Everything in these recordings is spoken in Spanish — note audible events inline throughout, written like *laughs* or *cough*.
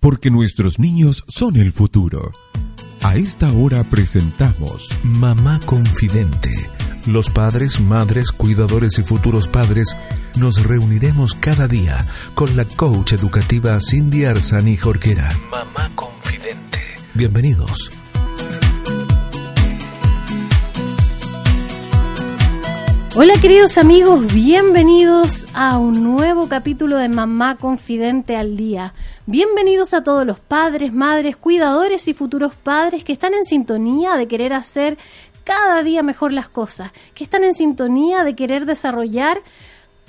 Porque nuestros niños son el futuro. A esta hora presentamos Mamá Confidente. Los padres, madres, cuidadores y futuros padres nos reuniremos cada día con la coach educativa Cindy Arzani Jorquera. Mamá Confidente. Bienvenidos. Hola queridos amigos, bienvenidos a un nuevo capítulo de Mamá Confidente al Día. Bienvenidos a todos los padres, madres, cuidadores y futuros padres que están en sintonía de querer hacer cada día mejor las cosas, que están en sintonía de querer desarrollar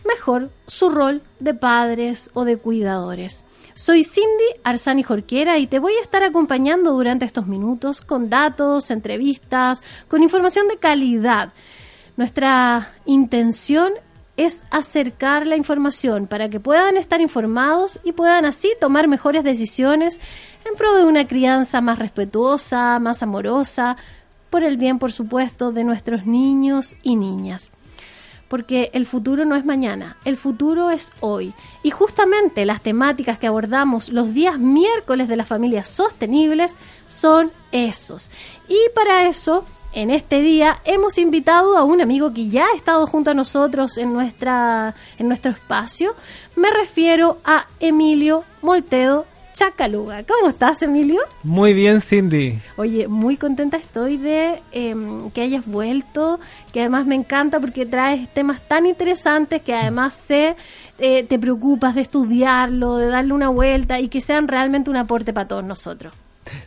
mejor su rol de padres o de cuidadores. Soy Cindy Arzani Jorquera y te voy a estar acompañando durante estos minutos con datos, entrevistas, con información de calidad nuestra intención es acercar la información para que puedan estar informados y puedan así tomar mejores decisiones en pro de una crianza más respetuosa, más amorosa, por el bien, por supuesto, de nuestros niños y niñas. Porque el futuro no es mañana, el futuro es hoy. Y justamente las temáticas que abordamos los días miércoles de las familias sostenibles son esos. Y para eso en este día hemos invitado a un amigo que ya ha estado junto a nosotros en, nuestra, en nuestro espacio. Me refiero a Emilio Moltedo Chacaluga. ¿Cómo estás, Emilio? Muy bien, Cindy. Oye, muy contenta estoy de em, que hayas vuelto, que además me encanta porque traes temas tan interesantes que además sé eh, te preocupas de estudiarlo, de darle una vuelta y que sean realmente un aporte para todos nosotros.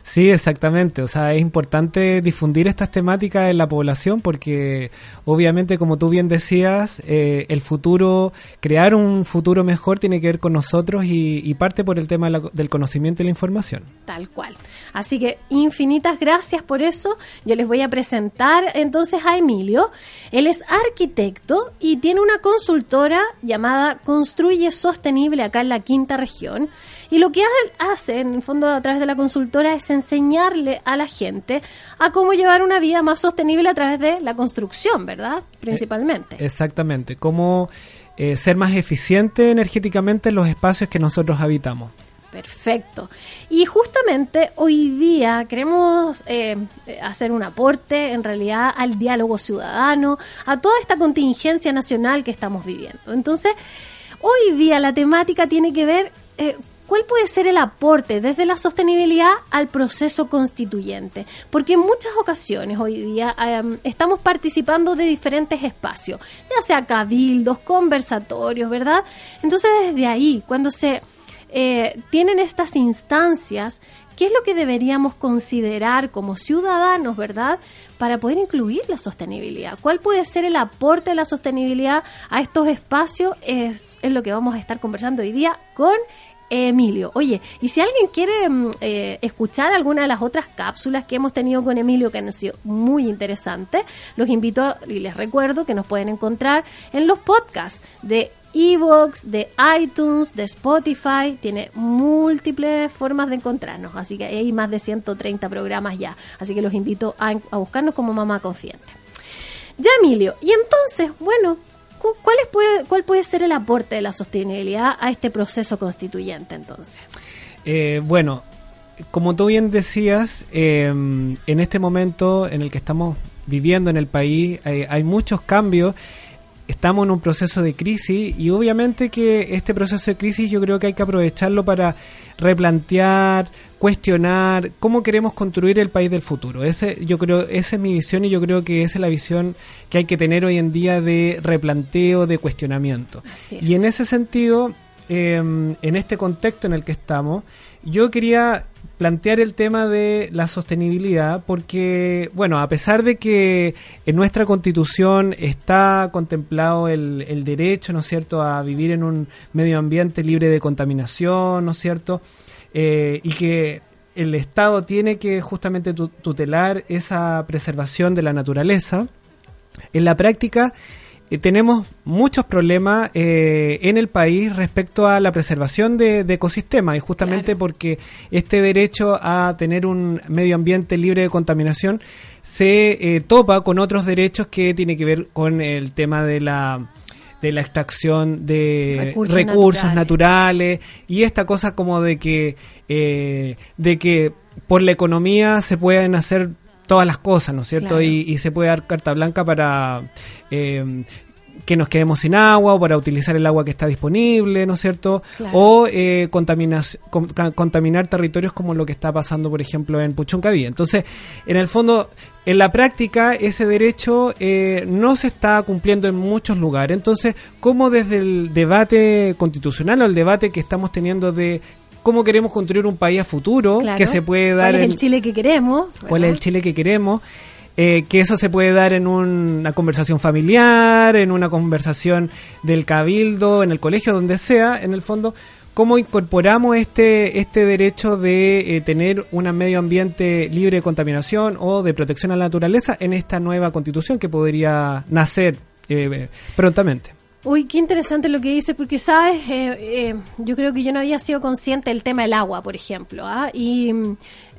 Sí, exactamente. O sea, es importante difundir estas temáticas en la población porque obviamente, como tú bien decías, eh, el futuro, crear un futuro mejor tiene que ver con nosotros y, parte por el tema del conocimiento y la información. Tal cual. Así que infinitas gracias por eso. Yo les voy a presentar entonces a Emilio. Él es arquitecto y tiene una consultora llamada Construye Sostenible acá en la quinta región. Y lo que hace, en el fondo, a través de la consultora, es enseñarle a la gente a cómo llevar una vida más sostenible a través de la construcción, ¿verdad? Principalmente. Eh, exactamente. Cómo eh, ser más eficiente energéticamente en los espacios que nosotros habitamos. Perfecto. Y justamente hoy día queremos eh, hacer un aporte en realidad al diálogo ciudadano, a toda esta contingencia nacional que estamos viviendo. Entonces, hoy día la temática tiene que ver eh, ¿Cuál puede ser el aporte desde la sostenibilidad al proceso constituyente? Porque en muchas ocasiones hoy día em, estamos participando de diferentes espacios, ya sea cabildos, conversatorios, ¿verdad? Entonces desde ahí, cuando se eh, tienen estas instancias, ¿qué es lo que deberíamos considerar como ciudadanos, ¿verdad? Para poder incluir la sostenibilidad. ¿Cuál puede ser el aporte de la sostenibilidad a estos espacios? Es, es lo que vamos a estar conversando hoy día con Emilio. Oye, y si alguien quiere mm, eh, escuchar alguna de las otras cápsulas que hemos tenido con Emilio, que han sido muy interesantes, los invito y les recuerdo que nos pueden encontrar en los podcasts de Evox, de iTunes, de Spotify, tiene múltiples formas de encontrarnos, así que hay más de 130 programas ya, así que los invito a, a buscarnos como Mamá Confiante. Ya Emilio, y entonces, bueno, ¿cuál, puede, ¿cuál puede ser el aporte de la sostenibilidad a este proceso constituyente entonces? Eh, bueno, como tú bien decías, em, en este momento en el que estamos viviendo en el país eh, hay muchos cambios estamos en un proceso de crisis y obviamente que este proceso de crisis yo creo que hay que aprovecharlo para replantear, cuestionar cómo queremos construir el país del futuro. Ese yo creo esa es mi visión y yo creo que esa es la visión que hay que tener hoy en día de replanteo, de cuestionamiento. Y en ese sentido, em, en este contexto en el que estamos, yo quería plantear el tema de la sostenibilidad porque, bueno, a pesar de que en nuestra constitución está contemplado el, el derecho, ¿no es cierto?, a vivir en un medio ambiente libre de contaminación, ¿no es cierto?, eh, y que el Estado tiene que justamente tutelar esa preservación de la naturaleza, en la práctica tenemos muchos problemas eh, en el país respecto a la preservación de, ecosistemas y justamente porque este derecho a tener un medio ambiente libre de contaminación se eh, topa con otros derechos que tiene que ver con el tema de la de la extracción de recursos, naturales. y esta cosa como de que de que por la economía se pueden hacer todas las cosas, ¿no es cierto? Y, se puede dar carta blanca para eh, que nos quedemos sin agua o para utilizar el agua que está disponible, ¿no es cierto? O eh, contaminar territorios como lo que está pasando, por ejemplo, en Puchuncaví. Entonces, en el fondo, en la práctica, ese derecho eh, no se está cumpliendo en muchos lugares. Entonces, ¿cómo desde el debate constitucional o el debate que estamos teniendo de cómo queremos construir un país a futuro que se puede dar. ¿Cuál es el Chile que queremos? ¿Cuál es el Chile que queremos? Eh, que eso se puede dar en una conversación familiar, en una conversación del cabildo, en el colegio, donde sea, en el fondo, cómo incorporamos este, este derecho de eh, tener un medio ambiente libre de contaminación o de protección a la naturaleza en esta nueva constitución que podría nacer eh, prontamente. Uy, qué interesante lo que dice, porque sabes, eh, eh, yo creo que yo no había sido consciente del tema del agua, por ejemplo, ¿ah? y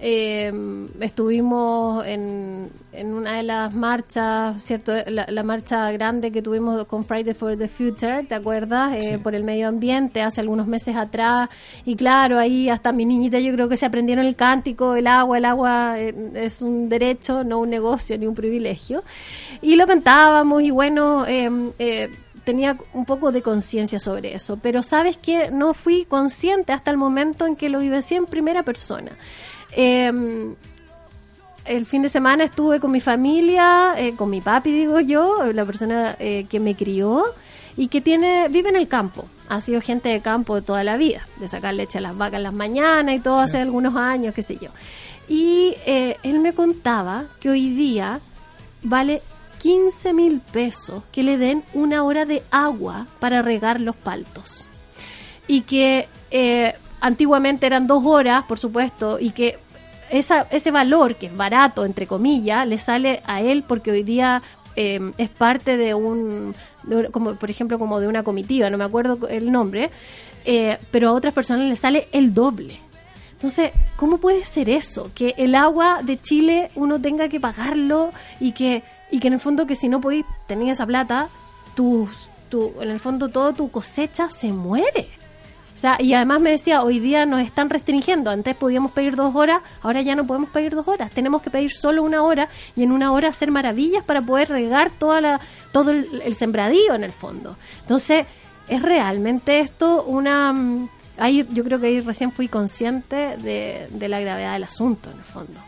eh, estuvimos en, en, una de las marchas, ¿cierto? La, marcha grande que tuvimos con Friday for the Future, ¿te acuerdas? Por el medio ambiente, hace algunos meses atrás, y claro, ahí hasta mi niñita yo creo que se aprendieron el cántico, el agua, el agua es un derecho, no un negocio ni un privilegio, y lo cantábamos, y bueno, eh, tenía un poco de conciencia sobre eso, pero sabes que no fui consciente hasta el momento en que lo vivencié en primera persona. Em, el fin de semana estuve con mi familia, eh, con mi papi, digo yo, la persona eh, que me crió y que tiene vive en el campo. Ha sido gente de campo toda la vida, de sacar leche a las vacas en las mañanas y todo hace algunos años, qué sé yo. Y eh, él me contaba que hoy día vale 15 mil pesos que le den una hora de agua para regar los paltos. Y que eh, antiguamente eran dos horas, por supuesto, y que esa, ese valor, que es barato, entre comillas, le sale a él porque hoy día eh, es parte de un, como por ejemplo, como de una comitiva, no me acuerdo el nombre, eh, pero a otras personas le sale el doble. Entonces, ¿cómo puede ser eso? Que el agua de Chile uno tenga que pagarlo y que y que en el fondo que si no podéis tener esa plata, tu, tu, en el fondo todo tu cosecha se muere. O sea, y además me decía, hoy día nos están restringiendo. Antes podíamos pedir dos horas, ahora ya no podemos pedir dos horas. Tenemos que pedir solo una hora y en una hora hacer maravillas para poder regar toda la, todo el, sembradío en el fondo. Entonces, es realmente esto una... Mm, ahí yo creo que ahí recién fui consciente de, de la gravedad del asunto en el fondo.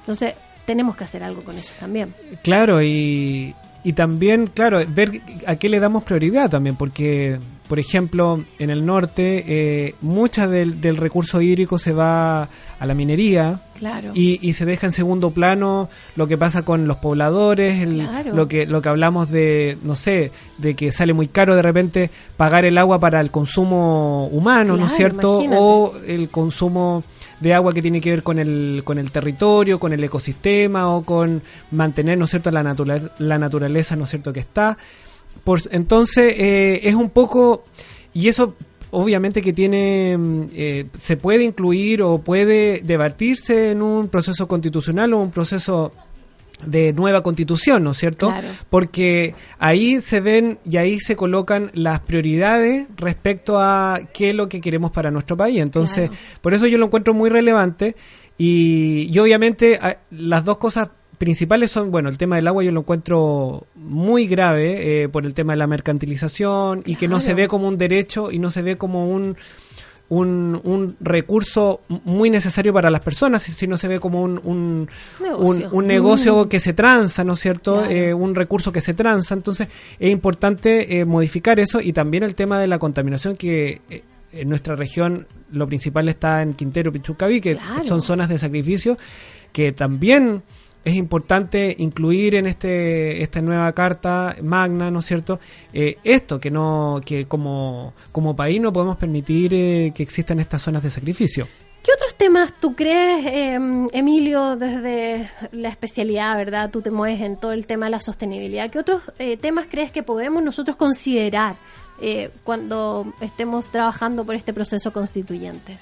Entonces, tenemos que hacer algo con eso también. Claro, y, y también, claro, ver a qué le damos prioridad también, porque, por ejemplo, en el norte, eh, mucha del, del, recurso hídrico se va a la minería. Claro. Y, y, se deja en segundo plano lo que pasa con los pobladores, lo que lo que hablamos de, no sé, de que sale muy caro de repente pagar el agua para el consumo humano, ¿no es cierto? O el consumo de agua que tiene que ver con el, con el territorio, con el ecosistema o con mantener, ¿no es cierto?, la, la naturaleza, ¿no es cierto?, que está. Por, entonces, eh, es un poco, y eso obviamente que tiene, mm, eh, se puede incluir o puede debatirse en un proceso constitucional o un proceso de nueva constitución, ¿no es cierto? Porque ahí se ven y ahí se colocan las prioridades respecto a qué es lo que queremos para nuestro país. Entonces, por eso yo lo encuentro muy relevante y, obviamente las dos cosas principales son, bueno, el tema del agua yo lo encuentro muy grave eh, por el tema de la mercantilización y que no se ve como un derecho y no se ve como un un, un recurso muy necesario para las personas, si no se ve como un, un negocio, un, negocio mm. que se transa, ¿no es cierto? Eh, un recurso que se transa. Entonces es importante eh, modificar eso y también el tema de la contaminación que... Eh, en nuestra región lo principal está en Quintero, Pichucaví, que Claro. son zonas de sacrificio que también es importante incluir en este esta nueva carta magna, ¿no es cierto? Eh, esto que no que como como país no podemos permitir eh, que existan estas zonas de sacrificio. ¿Qué otros temas tú crees, eh, Emilio, desde la especialidad, verdad? Tú te mueves en todo el tema de la sostenibilidad. ¿Qué otros eh, temas crees que podemos nosotros considerar eh, cuando estemos trabajando por este proceso constituyente?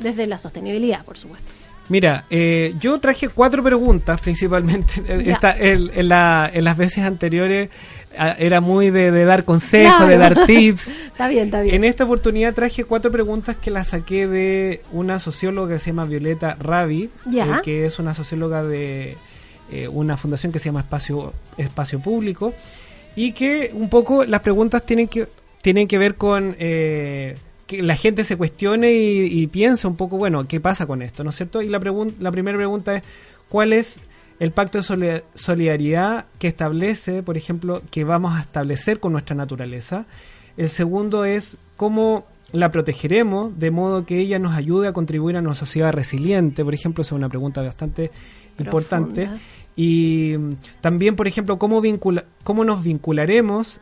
Desde la sostenibilidad, por supuesto. Mira, eh, yo traje cuatro preguntas principalmente. *laughs* Esta, en, en la- en las veces anteriores ah, era muy de, de dar consejos, de dar *laughs* tips. Está bien, está bien. En esta oportunidad traje cuatro preguntas que las saqué de una socióloga que se llama Violeta Ravi, eh, que es una socióloga de eh, una fundación que se llama Espacio, Espacio Público, y que un poco las preguntas tienen que, tienen que ver con eh, que la gente se cuestione y, y piense un poco, bueno, ¿qué pasa con esto? ¿No es cierto? Y la, la primera pregunta es, ¿cuál es el pacto de soli- solidaridad que establece, por ejemplo, que vamos a establecer con nuestra naturaleza? El segundo es cómo la protegeremos de modo que ella nos ayude a contribuir a una sociedad resiliente. Por ejemplo, esa es una pregunta bastante importante. Y mm, también, por ejemplo, cómo, vincula cómo nos vincularemos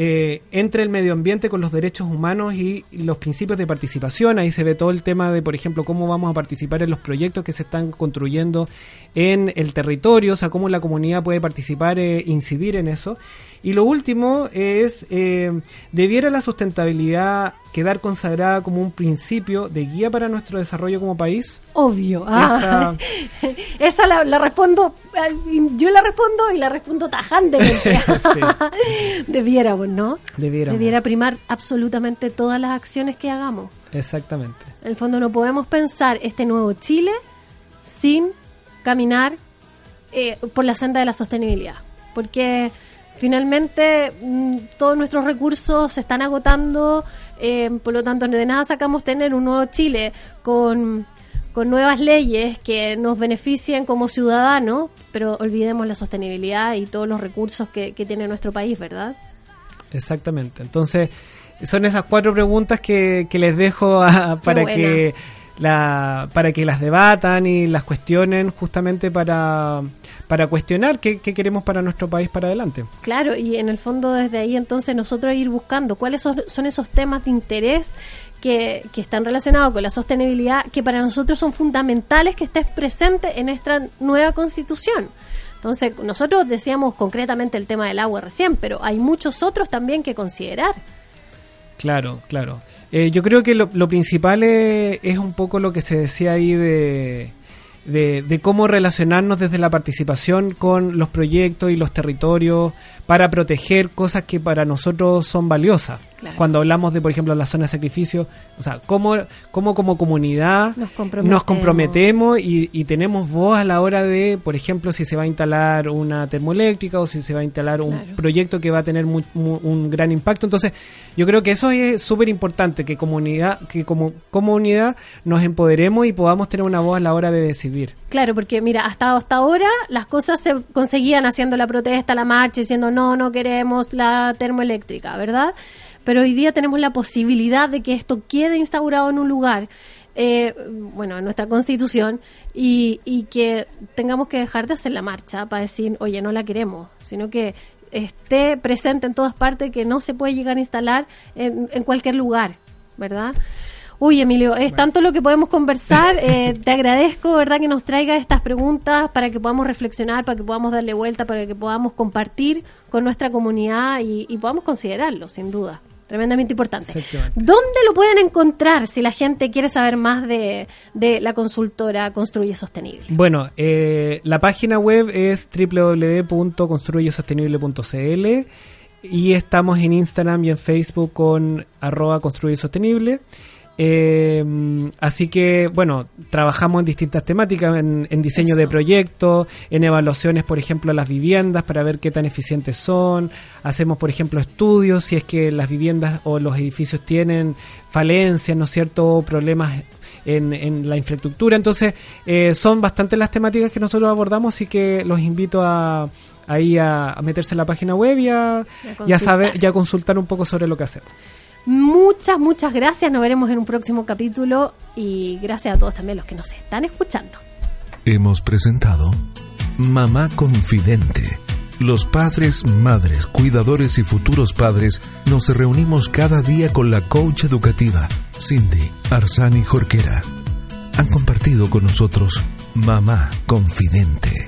eh, entre el medio ambiente con los derechos humanos y, los principios de participación. Ahí se ve todo el tema de, por ejemplo, cómo vamos a participar en los proyectos que se están construyendo en el territorio, o sea, cómo la comunidad puede participar e incidir en eso. Y lo último es, eh, ¿debiera la sustentabilidad quedar consagrada como un principio de guía para nuestro desarrollo como país? Obvio. Ah, *laughs* esa la, la respondo, yo la respondo y la respondo tajantemente. *laughs* *laughs* Debiéramos, ¿no? Debiéramos. Debiera primar absolutamente todas las acciones que hagamos. Exactamente. En el fondo no podemos pensar este nuevo Chile sin caminar eh, por la senda de la sostenibilidad. Porque finalmente mm, todos nuestros recursos se están agotando, eh, por lo tanto de nada sacamos tener un nuevo Chile con, con nuevas leyes que nos beneficien como ciudadanos, pero olvidemos la sostenibilidad y todos los recursos que, que tiene nuestro país, ¿verdad? Exactamente. Entonces, son esas cuatro preguntas que, que les dejo a- para que la, para que las debatan y las cuestionen justamente para, para cuestionar qué, qué queremos para nuestro país para adelante. Claro, y en el fondo desde ahí entonces nosotros ir buscando cuáles son, son esos temas de interés que, que están relacionados con la sostenibilidad, que para nosotros son fundamentales que estés presente en nuestra nueva constitución. Entonces, nosotros decíamos concretamente el tema del agua recién, pero hay muchos otros también que considerar. Claro, claro. Eh, yo creo que lo, lo principal es, es un poco lo que se decía ahí de, de, de cómo relacionarnos desde la participación con los proyectos y los territorios para proteger cosas que para nosotros son valiosas. Claro. Cuando hablamos de, por ejemplo, la zona de sacrificio, o sea, cómo, cómo como comunidad Nos comprometemos. nos comprometemos y, y tenemos voz a la hora de, por ejemplo, si se va a instalar una termoeléctrica o si se va a instalar un Claro. proyecto que va a tener mu- mu- un gran impacto. Entonces, yo creo que eso es súper importante, que comunidad, que como comunidad nos empoderemos y podamos tener una voz a la hora de decidir. Claro, porque mira, hasta, hasta ahora las cosas se conseguían haciendo la protesta, la marcha, diciendo no, no queremos la termoeléctrica, ¿verdad? Pero hoy día tenemos la posibilidad de que esto quede instaurado en un lugar, eh, bueno, en nuestra constitución, y, y que tengamos que dejar de hacer la marcha para decir, oye, no la queremos, sino que esté presente en todas partes, que no se puede llegar a instalar en, en cualquier lugar, ¿verdad? Uy, Emilio, es tanto lo que podemos conversar. *laughs* eh, te agradezco, ¿verdad?, que nos traiga estas preguntas para que podamos reflexionar, para que podamos darle vuelta, para que podamos compartir con nuestra comunidad y, y podamos considerarlo, sin duda. Tremendamente importante. ¿Dónde lo pueden encontrar si la gente quiere saber más de, de la consultora Construye Sostenible? Bueno, eh, la página web es www.construyesostenible.cl y estamos en Instagram y en Facebook con arroba construye sostenible. Eh, así que, bueno, trabajamos en distintas temáticas, en, en diseño de proyectos, en evaluaciones, por ejemplo, a las viviendas para ver qué tan eficientes son. Hacemos, por ejemplo, estudios si es que las viviendas o los edificios tienen falencias, ¿no es cierto?, o problemas en, en la infraestructura. Entonces, eh, son bastantes las temáticas que nosotros abordamos, así que los invito a ahí a, a meterse en la página web y a, y a consultar. saber y a consultar un poco sobre lo que hacemos. Muchas, muchas gracias. Nos veremos en un próximo capítulo y gracias a todos también los que nos están escuchando. Hemos presentado Mamá Confidente. Los padres, madres, cuidadores y futuros padres nos reunimos cada día con la coach educativa Cindy Arsani Jorquera. Han compartido con nosotros Mamá Confidente.